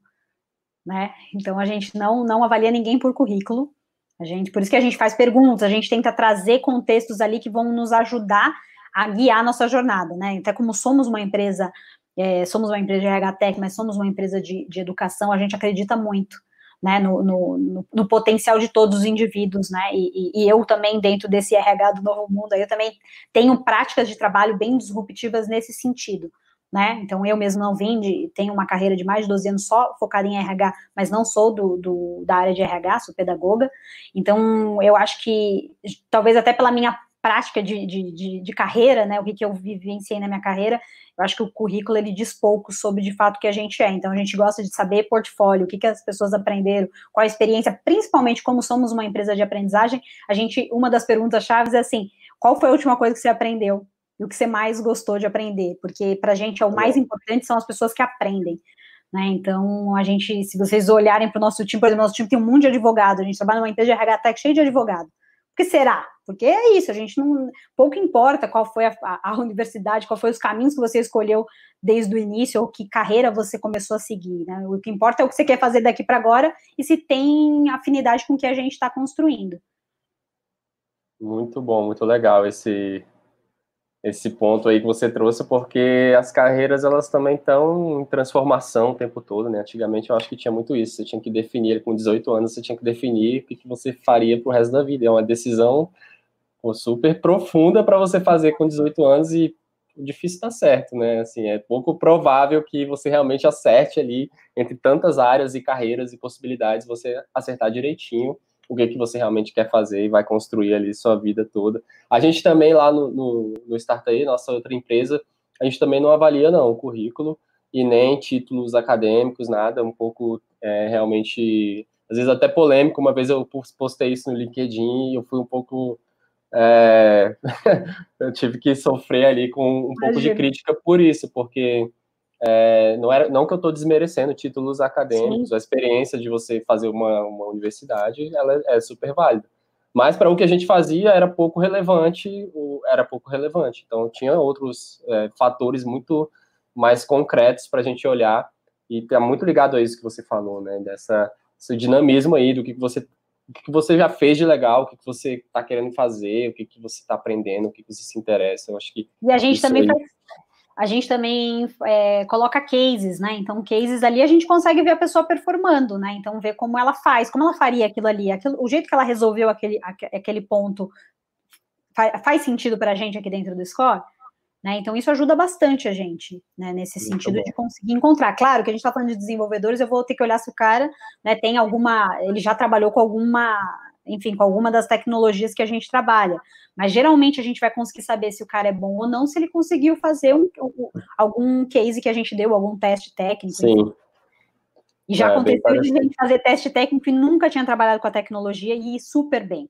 né? Então, a gente não, não avalia ninguém por currículo. A gente, por isso que a gente faz perguntas, a gente tenta trazer contextos ali que vão nos ajudar a guiar a nossa jornada, né? Até como somos uma empresa, é, somos uma empresa de RH Tech, mas somos uma empresa de, de educação, a gente acredita muito né, no, no, no, potencial de todos os indivíduos, né, e, e, eu também, dentro desse RH do Novo Mundo, eu também tenho práticas de trabalho bem disruptivas nesse sentido, né, então eu mesmo não vim de, tenho uma carreira de mais de 12 anos só focada em RH, mas não sou do, do da área de RH, sou pedagoga, então eu acho que, talvez até pela minha prática de, de, de, de, carreira, né, o que, que eu vivenciei na minha carreira, eu acho que o currículo ele diz pouco sobre de fato o que a gente é. Então a gente gosta de saber portfólio, o que, que as pessoas aprenderam, qual a experiência, principalmente como somos uma empresa de aprendizagem, a gente, uma das perguntas chaves é assim, qual foi a última coisa que você aprendeu? E o que você mais gostou de aprender? Porque para a gente é o mais importante são as pessoas que aprendem. Né? Então, a gente, se vocês olharem para o nosso time, por exemplo, nosso time tem um monte de advogado, a gente trabalha numa empresa de RH Tech cheia de advogado. Por que será? Porque é isso, a gente não. Pouco importa qual foi a, a, a, universidade, qual foi os caminhos que você escolheu desde o início, ou que carreira você começou a seguir. Né? O que importa é o que você quer fazer daqui para agora e se tem afinidade com o que a gente está construindo. Muito bom, muito legal esse, esse ponto aí que você trouxe, porque as carreiras elas também estão em transformação o tempo todo, né? Antigamente eu acho que tinha muito isso, você tinha que definir, com 18 anos, você tinha que definir o que, que você faria para o resto da vida. É uma decisão pô, super profunda para você fazer com 18 anos e difícil estar tá certo, né? Assim, é pouco provável que você realmente acerte ali entre tantas áreas e carreiras e possibilidades, você acertar direitinho o que, que você realmente quer fazer e vai construir ali sua vida toda. A gente também lá no, no, no Startup, nossa outra empresa, a gente também não avalia não o currículo e nem títulos acadêmicos, nada, um pouco é, realmente, às vezes até polêmico, uma vez eu postei isso no LinkedIn e eu fui um pouco é, eu tive que sofrer ali com um Imagina. pouco de crítica por isso, porque é, não, era, não que eu estou desmerecendo títulos acadêmicos, Sim. a experiência de você fazer uma, uma universidade, ela é, é super válida. Mas para o que a gente fazia era pouco relevante, era pouco relevante. Então tinha outros é, fatores muito mais concretos para a gente olhar e está muito ligado a isso que você falou, né? Dessa esse dinamismo aí do que você o que você já fez de legal, o que você está querendo fazer, o que você está aprendendo, o que você se interessa. Eu acho que e a gente também aí... faz a gente também é, coloca cases, né? Então, cases ali a gente consegue ver a pessoa performando, né? Então, ver como ela faz, como ela faria aquilo ali, aquilo, o jeito que ela resolveu aquele, aquele ponto faz, faz sentido para a gente aqui dentro do score, né? Então, isso ajuda bastante a gente, né? Nesse Muito sentido bom. de conseguir encontrar. Claro que a gente está falando de desenvolvedores, eu vou ter que olhar se o cara né, tem alguma. Ele já trabalhou com alguma enfim, com alguma das tecnologias que a gente trabalha. Mas geralmente a gente vai conseguir saber se o cara é bom ou não, se ele conseguiu fazer um, um, algum case que a gente deu, algum teste técnico. Sim. E já é, aconteceu de gente fazer teste técnico e nunca tinha trabalhado com a tecnologia e ir super bem.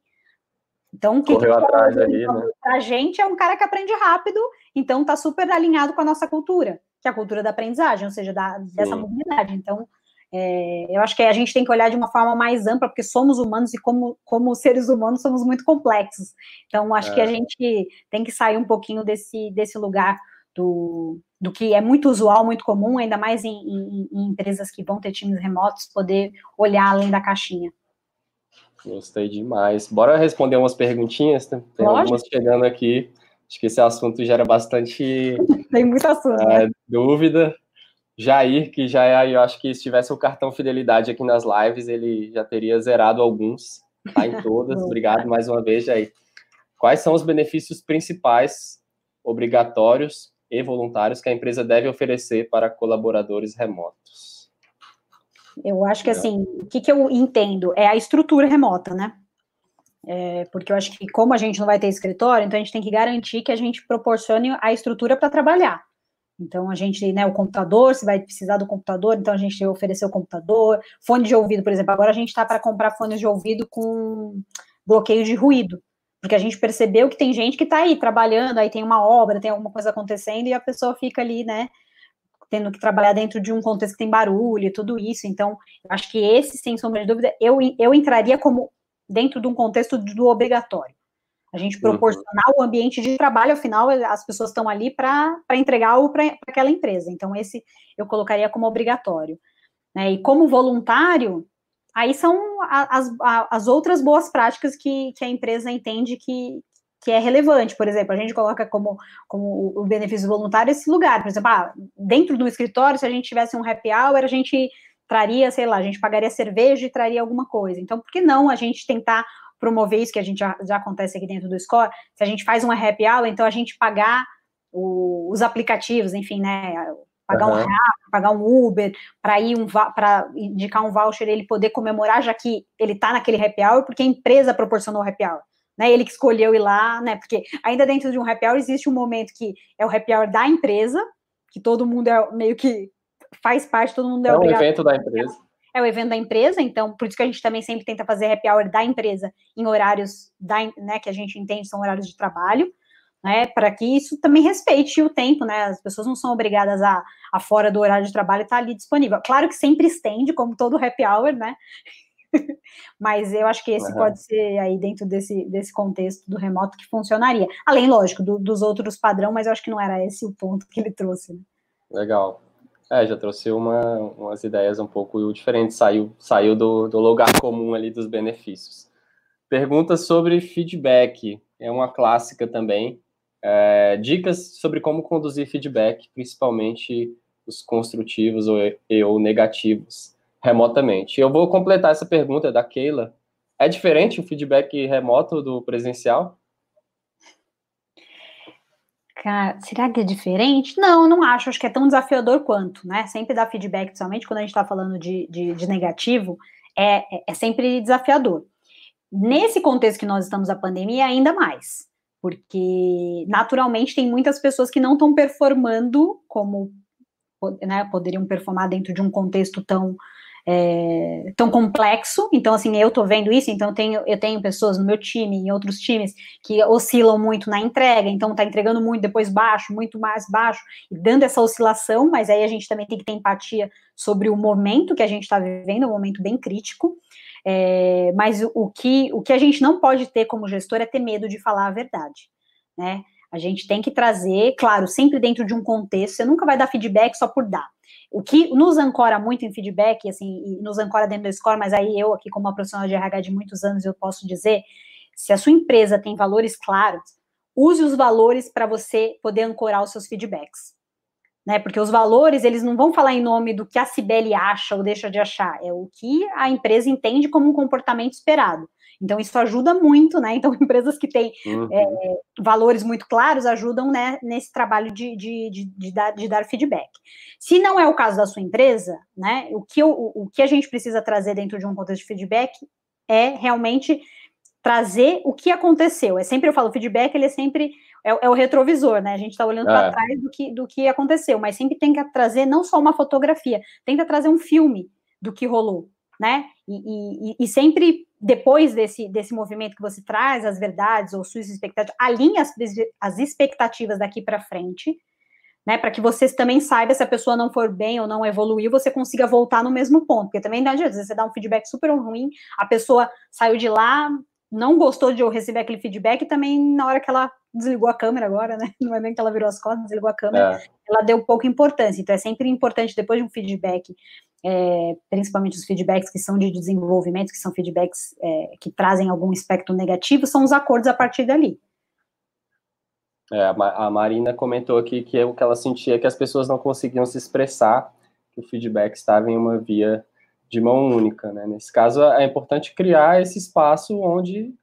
Então, o que, Correu que atrás ali, né? a gente é um cara que aprende rápido, então está super alinhado com a nossa cultura, que é a cultura da aprendizagem, ou seja, da, dessa mobilidade. Então, é, eu acho que a gente tem que olhar de uma forma mais ampla, porque somos humanos e, como, como seres humanos, somos muito complexos. Então, acho é. que a gente tem que sair um pouquinho desse, desse lugar do, do que é muito usual, muito comum, ainda mais em, em, em empresas que vão ter times remotos, poder olhar além da caixinha. Gostei demais. Bora responder umas perguntinhas? Tem Lógico. algumas chegando aqui. Acho que esse assunto gera bastante Tem muito assunto, é, né? dúvida. Jair, que já é, eu acho que se tivesse o cartão fidelidade aqui nas lives, ele já teria zerado alguns, tá em todas. Obrigado mais uma vez, Jair. Quais são os benefícios principais, obrigatórios e voluntários que a empresa deve oferecer para colaboradores remotos? Eu acho que assim, o que, que eu entendo é a estrutura remota, né? É, porque eu acho que como a gente não vai ter escritório, então a gente tem que garantir que a gente proporcione a estrutura para trabalhar. Então, a gente, né, o computador, se vai precisar do computador, então a gente ofereceu o computador, fone de ouvido, por exemplo, agora a gente está para comprar fones de ouvido com bloqueio de ruído, porque a gente percebeu que tem gente que está aí trabalhando, aí tem uma obra, tem alguma coisa acontecendo, e a pessoa fica ali, né, tendo que trabalhar dentro de um contexto que tem barulho e tudo isso, então, acho que esse, sem sombra de dúvida, eu, eu entraria como dentro de um contexto do obrigatório. A gente uhum. proporcionar uhum. o ambiente de trabalho, afinal, as pessoas estão ali para entregar algo para aquela empresa. Então, esse eu colocaria como obrigatório. Né? E como voluntário, aí são as, as outras boas práticas que, que a empresa entende que, que é relevante. Por exemplo, a gente coloca como, como o benefício voluntário esse lugar. Por exemplo, ah, dentro do escritório, se a gente tivesse um happy hour, a gente traria, sei lá, a gente pagaria cerveja e traria alguma coisa. Então, por que não a gente tentar promover isso que a gente já, já acontece aqui dentro do Score, se a gente faz uma happy hour, então a gente pagar o, os aplicativos, enfim, né, pagar uhum. um Rap, pagar um Uber, para ir um para indicar um voucher, ele poder comemorar, já que ele está naquele happy hour, porque a empresa proporcionou o happy hour. Né, ele que escolheu ir lá, né? Porque ainda dentro de um happy hour existe um momento que é o happy hour da empresa, que todo mundo é meio que faz parte, todo mundo é, é um evento da empresa é o evento da empresa, então por isso que a gente também sempre tenta fazer happy hour da empresa em horários da, né, que a gente entende são horários de trabalho, né, para que isso também respeite o tempo, né, as pessoas não são obrigadas a, a fora do horário de trabalho estar ali disponível. Claro que sempre estende, como todo happy hour, né, mas eu acho que esse uhum. pode ser aí dentro desse, desse contexto do remoto que funcionaria. Além, lógico, do, dos outros padrão, mas eu acho que não era esse o ponto que ele trouxe. Né? Legal. É, já trouxe uma, umas ideias um pouco diferentes, saiu, saiu do, do lugar comum ali dos benefícios. Pergunta sobre feedback, é uma clássica também. É, dicas sobre como conduzir feedback, principalmente os construtivos ou, ou negativos, remotamente. Eu vou completar essa pergunta da Keila. É diferente o feedback remoto do presencial? Cara, será que é diferente? Não, não acho. Acho que é tão desafiador quanto, né? Sempre dar feedback, principalmente quando a gente está falando de, de, de negativo, é, é, é sempre desafiador. Nesse contexto que nós estamos a pandemia, ainda mais. Porque, naturalmente, tem muitas pessoas que não estão performando como né, poderiam performar dentro de um contexto tão é, tão complexo. Então, assim, eu tô vendo isso, então eu tenho, eu tenho pessoas no meu time, em outros times, que oscilam muito na entrega, então tá entregando muito, depois baixo, muito mais baixo, e dando essa oscilação, mas aí a gente também tem que ter empatia sobre o momento que a gente está vivendo, um momento bem crítico. É, mas o que, o que a gente não pode ter como gestor é ter medo de falar a verdade, né? A gente tem que trazer, claro, sempre dentro de um contexto, você nunca vai dar feedback só por dar. O que nos ancora muito em feedback, assim, e nos ancora dentro do score, mas aí eu aqui como uma profissional de RH de muitos anos, eu posso dizer, se a sua empresa tem valores claros, use os valores para você poder ancorar os seus feedbacks. Né, porque os valores, eles não vão falar em nome do que a Cibele acha ou deixa de achar, é o que a empresa entende como um comportamento esperado. Então, isso ajuda muito, né? Então, empresas que têm uhum. é, valores muito claros ajudam né, nesse trabalho de, de, de, de, dar, de dar feedback. Se não é o caso da sua empresa, né? O que, eu, o, o que a gente precisa trazer dentro de um contexto de feedback é realmente trazer o que aconteceu. É sempre, eu falo, feedback, ele é sempre, é, é o retrovisor, né? A gente está olhando é. para trás do que, do que aconteceu, mas sempre tem que trazer não só uma fotografia, tenta trazer um filme do que rolou, né? E, e, e, sempre depois desse, desse movimento que você traz, as verdades ou suas expectativas, alinha as, as expectativas daqui para frente, né? Para que você também saiba se a pessoa não for bem ou não evoluiu, você consiga voltar no mesmo ponto. Porque também, às vezes, você dá um feedback super ruim, a pessoa saiu de lá, não gostou de eu receber aquele feedback, e também na hora que ela desligou a câmera agora, né? Não é nem que ela virou as costas, desligou a câmera, é. ela deu pouca importância. Então é sempre importante, depois de um feedback, é, principalmente os feedbacks que são de desenvolvimento, que são feedbacks é, que trazem algum aspecto negativo, são os acordos a partir dali. É, a Marina comentou aqui que o que ela sentia é que as pessoas não conseguiam se expressar, que o feedback estava em uma via de mão única. Né? Nesse caso, é importante criar esse espaço onde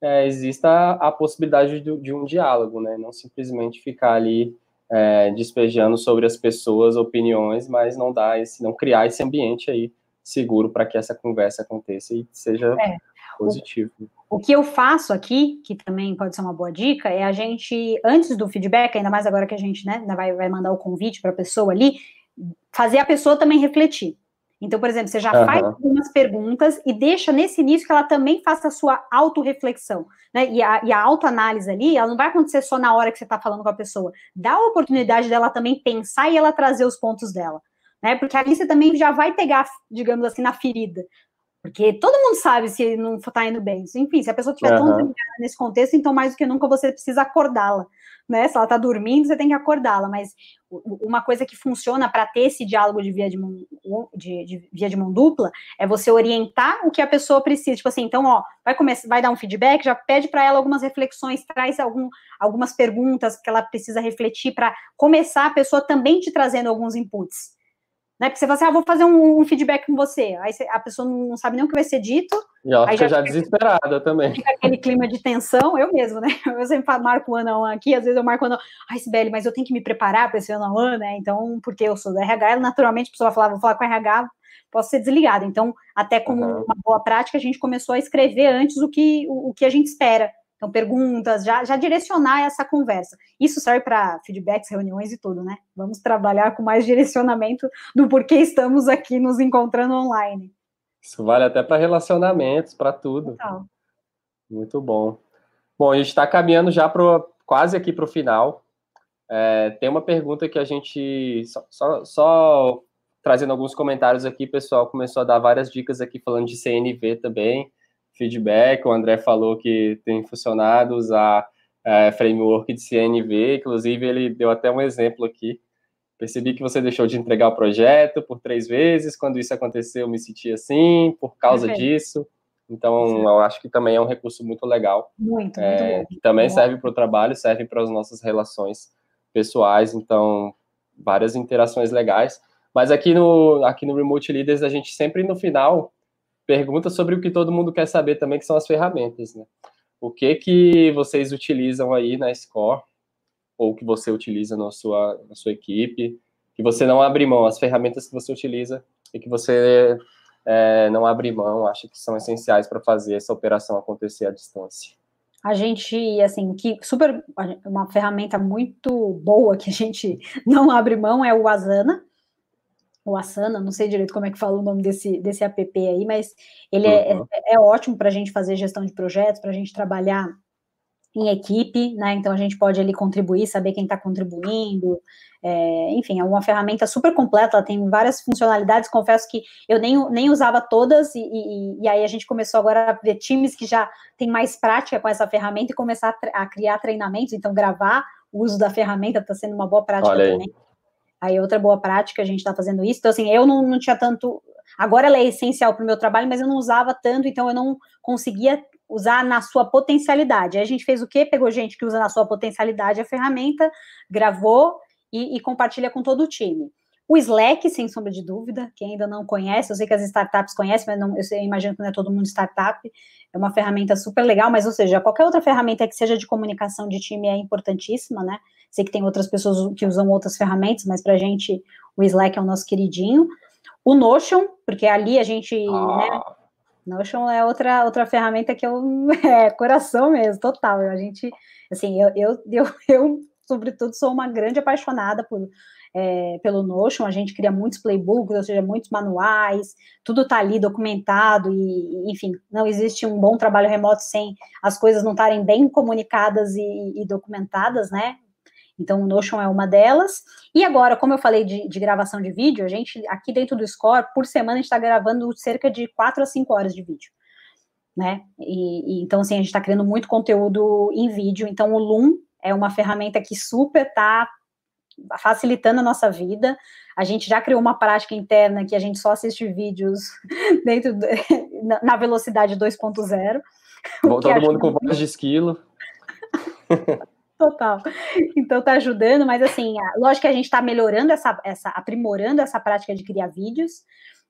é, exista a possibilidade de, de, um diálogo, né? não simplesmente ficar ali é, despejando sobre as pessoas opiniões, mas não dar esse, não criar esse ambiente aí seguro para que essa conversa aconteça e seja é, positivo. O, o que eu faço aqui, que também pode ser uma boa dica, é a gente, antes do feedback, ainda mais agora que a gente né, vai, vai mandar o convite para a pessoa ali, fazer a pessoa também refletir. Então, por exemplo, você já uhum. faz algumas perguntas e deixa nesse início que ela também faça a sua autorreflexão, né? E a, e a autoanálise ali, ela não vai acontecer só na hora que você está falando com a pessoa. Dá a oportunidade dela também pensar e ela trazer os pontos dela, né? Porque ali você também já vai pegar, digamos assim, na ferida. Porque todo mundo sabe se não está indo bem. Enfim, se a pessoa estiver uhum. tão nesse contexto, então mais do que nunca você precisa acordá-la né? Se ela está dormindo, você tem que acordá-la. Mas uma coisa que funciona para ter esse diálogo de via de, mão, de, de, via de mão dupla é você orientar o que a pessoa precisa. Tipo assim, então, ó, vai começar, vai dar um feedback, já pede para ela algumas reflexões, traz algum, algumas perguntas que ela precisa refletir para começar a pessoa também te trazendo alguns inputs. Né? Porque você fala assim, ah, vou fazer um, um feedback com você. Aí a pessoa não sabe nem o que vai ser dito. E ela fica já, já desesperada também. Fica aquele clima de tensão, eu mesmo, né? Eu sempre marco o ano aqui, às vezes eu marco o ano ai, Sibeli, mas eu tenho que me preparar para esse ano ano, né? Então, porque eu sou da RH, naturalmente a pessoa vai falar, vou falar com o RH, posso ser desligada. Então, até como uhum. uma boa prática, a gente começou a escrever antes o que, o, o que a gente espera então, perguntas, já, já direcionar essa conversa. Isso serve para feedbacks, reuniões e tudo, né? Vamos trabalhar com mais direcionamento do porquê estamos aqui nos encontrando online. Isso vale até para relacionamentos, para tudo. Total. Muito bom. Bom, a gente está caminhando já pro, quase aqui para o final. É, tem uma pergunta que a gente. Só, só, só trazendo alguns comentários aqui, pessoal começou a dar várias dicas aqui falando de CNV também feedback. O André falou que tem funcionado usar é, framework de CNV, inclusive ele deu até um exemplo aqui. Percebi que você deixou de entregar o projeto por três vezes. Quando isso aconteceu, eu me senti assim, por causa disso. Então, Sim. eu acho que também é um recurso muito legal. Muito, é, muito bom. Que também serve para o trabalho, serve para as nossas relações pessoais. Então, várias interações legais. Mas aqui no, aqui no Remote Leaders, a gente sempre no final pergunta sobre o que todo mundo quer saber também, que são as ferramentas, né? O que que vocês utilizam aí na Score, ou que você utiliza na sua, na sua equipe, que você não abre mão, as ferramentas que você utiliza e que você é, não abre mão, acha que são essenciais para fazer essa operação acontecer à distância. A gente, assim, que super, uma ferramenta muito boa que a gente não abre mão é o Asana, o Asana, não sei direito como é que fala o nome desse, desse app aí, mas ele é, uhum. é, é, ótimo para a gente fazer gestão de projetos, para a gente trabalhar em equipe, né? Então a gente pode ali contribuir, saber quem está contribuindo, é, enfim, é uma ferramenta super completa, ela tem várias funcionalidades, confesso que eu nem, nem usava todas, e, e, e aí a gente começou agora a ver times que já tem mais prática com essa ferramenta e começar a, a criar treinamentos, então gravar o uso da ferramenta está sendo uma boa prática também. Aí outra boa prática, a gente está fazendo isso. Então, assim, eu não, não tinha tanto. Agora ela é essencial para o meu trabalho, mas eu não usava tanto, então eu não conseguia usar na sua potencialidade. Aí a gente fez o quê? Pegou gente que usa na sua potencialidade a ferramenta, gravou e, e compartilha com todo o time. O Slack, sem sombra de dúvida, quem ainda não conhece, eu sei que as startups conhecem, mas não, eu, sei, eu imagino que não é todo mundo startup, é uma ferramenta super legal, mas, ou seja, qualquer outra ferramenta que seja de comunicação de time é importantíssima, né? Sei que tem outras pessoas que usam outras ferramentas, mas para a gente o Slack é o nosso queridinho. O Notion, porque ali a gente, ah. né, Notion é outra, outra ferramenta que eu é coração mesmo, total. A gente, assim, eu, eu, eu, eu sobretudo sou uma grande apaixonada por é, pelo Notion, a gente cria muitos playbooks, ou seja, muitos manuais, tudo está ali documentado, e, enfim, não existe um bom trabalho remoto sem as coisas não estarem bem comunicadas e, e documentadas, né? Então, o Notion é uma delas. E agora, como eu falei de, de, gravação de vídeo, a gente, aqui dentro do Score, por semana, a gente está gravando cerca de 4 a 5 horas de vídeo. Né? E, e então, assim, a gente está criando muito conteúdo em vídeo. Então, o Loom é uma ferramenta que super está facilitando a nossa vida. A gente já criou uma prática interna que a gente só assiste vídeos dentro do, na velocidade 2.0. Todo mundo com voz de esquilo. Total. Então tá ajudando, mas assim, lógico que a gente está melhorando essa, essa, aprimorando essa prática de criar vídeos,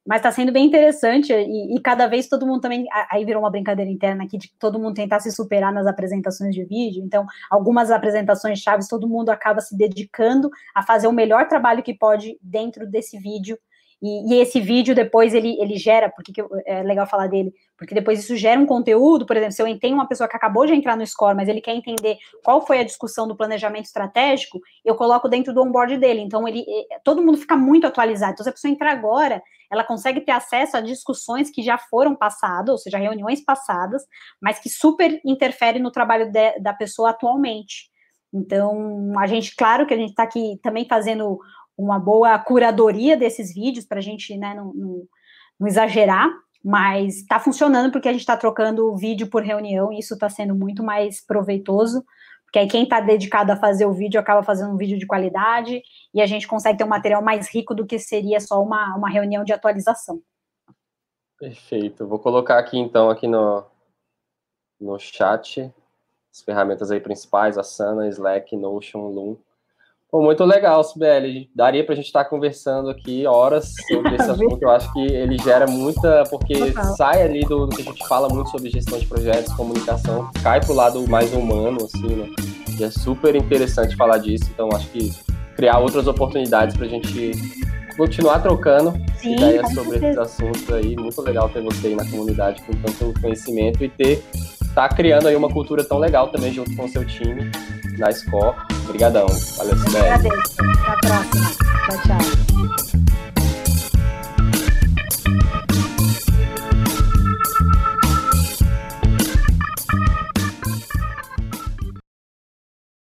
mas está sendo bem interessante e, e, cada vez todo mundo também. Aí virou uma brincadeira interna aqui de todo mundo tentar se superar nas apresentações de vídeo. Então, algumas apresentações chaves, todo mundo acaba se dedicando a fazer o melhor trabalho que pode dentro desse vídeo e, e, esse vídeo depois ele, ele gera, porque é legal falar dele, porque depois isso gera um conteúdo, por exemplo, se eu tenho uma pessoa que acabou de entrar no score, mas ele quer entender qual foi a discussão do planejamento estratégico, eu coloco dentro do onboard dele. Então ele todo mundo fica muito atualizado. Então, se a pessoa entrar agora, ela consegue ter acesso a discussões que já foram passadas, ou seja, reuniões passadas, mas que super interferem no trabalho de, da pessoa atualmente. Então, a gente, claro que a gente está aqui também fazendo uma boa curadoria desses vídeos para a gente né, não, não, não exagerar, mas está funcionando porque a gente está trocando vídeo por reunião e isso está sendo muito mais proveitoso, porque aí quem está dedicado a fazer o vídeo acaba fazendo um vídeo de qualidade e a gente consegue ter um material mais rico do que seria só uma, uma reunião de atualização. Perfeito. Vou colocar aqui então aqui no, no chat as ferramentas aí principais, Asana, Slack, Notion, Loom. Pô, muito legal, Sibeli. Daria para a gente estar tá conversando aqui horas sobre esse assunto. Eu acho que ele gera muita, porque sai ali do, do, que a gente fala muito sobre gestão de projetos, comunicação, cai para o lado mais humano, assim, né? E é super interessante falar disso. Então, acho que criar outras oportunidades para a gente continuar trocando Sim, ideias sobre esses assuntos aí. Muito legal ter você aí na comunidade com tanto conhecimento e ter tá criando aí uma cultura tão legal também junto com o seu time na escola. Obrigadão. Valeu, Sibeli. Até a próxima. Tchau, tchau.